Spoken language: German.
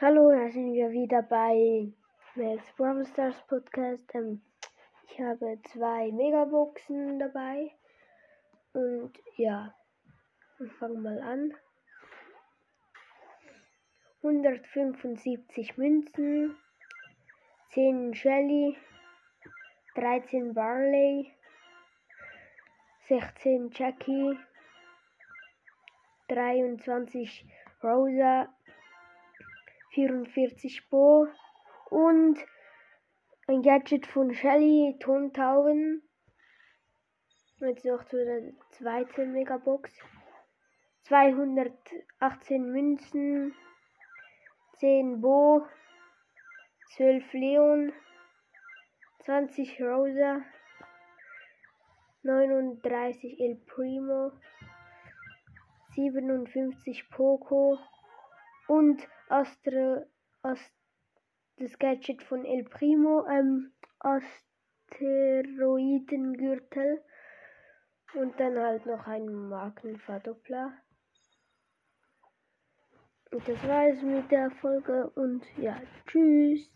Hallo, da sind wir wieder bei Max Brawl Stars Podcast. Ähm, ich habe zwei Megaboxen dabei. Und ja, wir fangen mal an. 175 Münzen, 10 Shelly, 13 Barley, 16 Jackie, 23 Rosa, 44 Bo und ein Gadget von Shelly, Tontauben. Jetzt noch zu der zweiten Megabox. 218 Münzen, 10 Bo, 12 Leon, 20 Rosa, 39 El Primo, 57 Poco und Astro, Ast, das Gadget von El Primo, ähm, Asteroidengürtel und dann halt noch ein Markenverdoppler. Und das war es mit der Folge und ja, tschüss.